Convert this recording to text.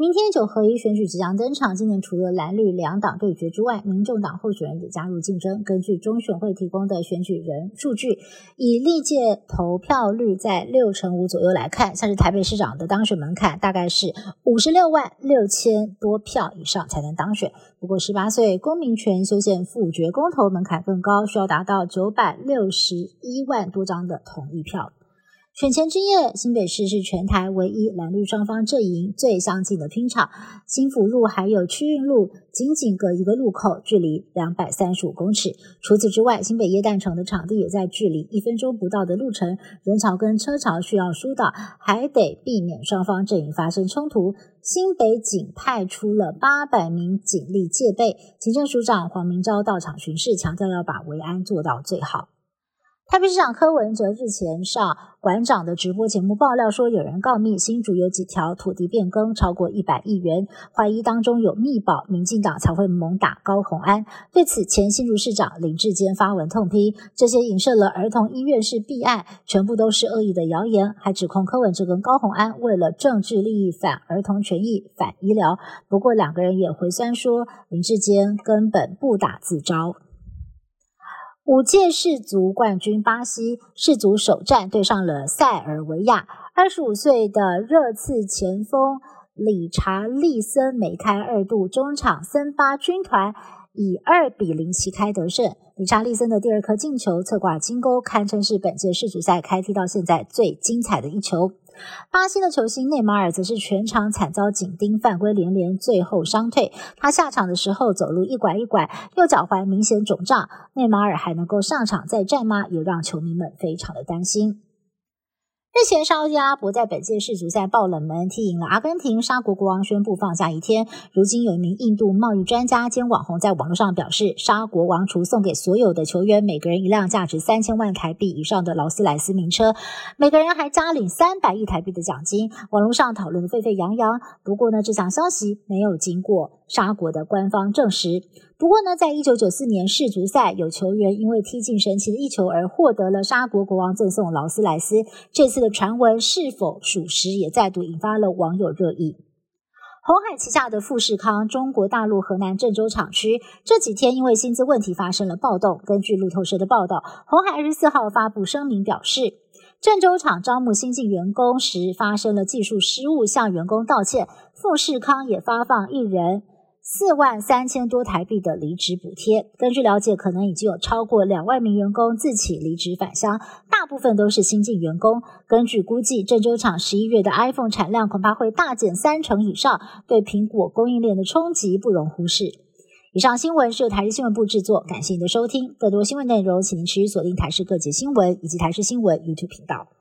明天九合一选举即将登场，今年除了蓝绿两党对决之外，民众党候选人也加入竞争。根据中选会提供的选举人数据，以历届投票率在六成五左右来看，像是台北市长的当选门槛大概是五十六万六千多票以上才能当选。不过十八岁公民权修宪复决公投门槛更高，需要达到九百六十一万多张的同意票。选前之夜，新北市是全台唯一蓝绿双方阵营最相近的拼场。新福路还有区运路仅仅隔一个路口，距离两百三十五公尺。除此之外，新北耶诞城的场地也在距离一分钟不到的路程，人潮跟车潮需要疏导，还得避免双方阵营发生冲突。新北警派出了八百名警力戒备，行政署长黄明昭到场巡视，强调要把维安做到最好。台北市长柯文哲日前上馆长的直播节目爆料说，有人告密新竹有几条土地变更超过一百亿元，怀疑当中有密保，民进党才会猛打高鸿安。对此，前新竹市长林志坚发文痛批，这些影射了儿童医院是弊案，全部都是恶意的谣言，还指控柯文哲跟高鸿安为了政治利益反儿童权益、反医疗。不过，两个人也回酸说，林志坚根本不打自招。五届世足冠军巴西世足首战对上了塞尔维亚，二十五岁的热刺前锋理查利森梅开二度，中场森巴军团以二比零旗开得胜。理查利森的第二颗进球侧挂金钩，堪称是本届世足赛开踢到现在最精彩的一球。巴西的球星内马尔则是全场惨遭紧盯，犯规连连，最后伤退。他下场的时候走路一拐一拐，右脚踝明显肿胀。内马尔还能够上场再战吗？也让球迷们非常的担心。日前，沙特阿拉伯在本届世足赛爆冷门，踢赢了阿根廷。沙国国王宣布放假一天。如今，有一名印度贸易专家兼网红在网络上表示，沙国王除送给所有的球员每个人一辆价值三千万台币以上的劳斯莱斯名车，每个人还加领三百亿台币的奖金。网络上讨论的沸沸扬扬。不过呢，这项消息没有经过沙国的官方证实。不过呢，在一九九四年世足赛，有球员因为踢进神奇的一球而获得了沙国国王赠送劳斯莱斯。这次的传闻是否属实，也再度引发了网友热议。红海旗下的富士康中国大陆河南郑州厂区这几天因为薪资问题发生了暴动。根据路透社的报道，红海二十四号发布声明表示，郑州厂招募新进员工时发生了技术失误，向员工道歉。富士康也发放一人。四万三千多台币的离职补贴。根据了解，可能已经有超过两万名员工自起离职返乡，大部分都是新进员工。根据估计，郑州厂十一月的 iPhone 产量恐怕会大减三成以上，对苹果供应链的冲击不容忽视。以上新闻是由台视新闻部制作，感谢您的收听。更多新闻内容，请您持续锁定台视各节新闻以及台视新闻 YouTube 频道。